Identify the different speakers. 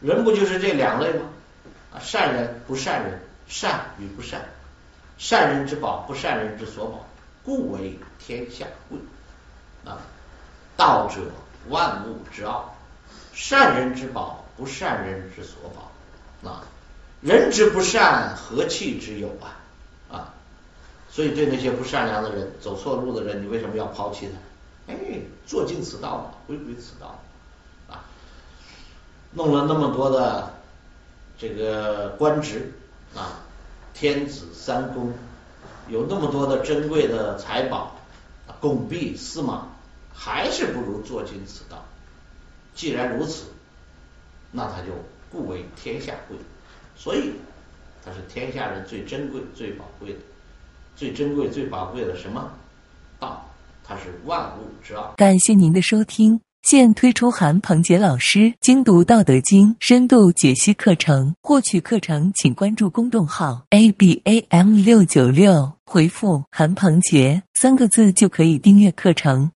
Speaker 1: 人不就是这两类吗？啊，善人不善人，善与不善，善人之宝，不善人之所宝，故为天下贵。啊，道者万物之奥，善人之宝，不善人之所宝。啊，人之不善，何气之有啊？啊，所以对那些不善良的人、走错路的人，你为什么要抛弃他？哎，做尽此道嘛，回归此道。弄了那么多的这个官职啊，天子三公，有那么多的珍贵的财宝、拱璧、司马。还是不如做尽此道。既然如此，那他就故为天下贵。所以他是天下人最珍贵、最宝贵的、最珍贵、最宝贵的什么道？它是万物之奥。
Speaker 2: 感谢您的收听。现推出韩鹏杰老师精读《道德经》深度解析课程，获取课程请关注公众号 a b a m 六九六，回复“韩鹏杰”三个字就可以订阅课程。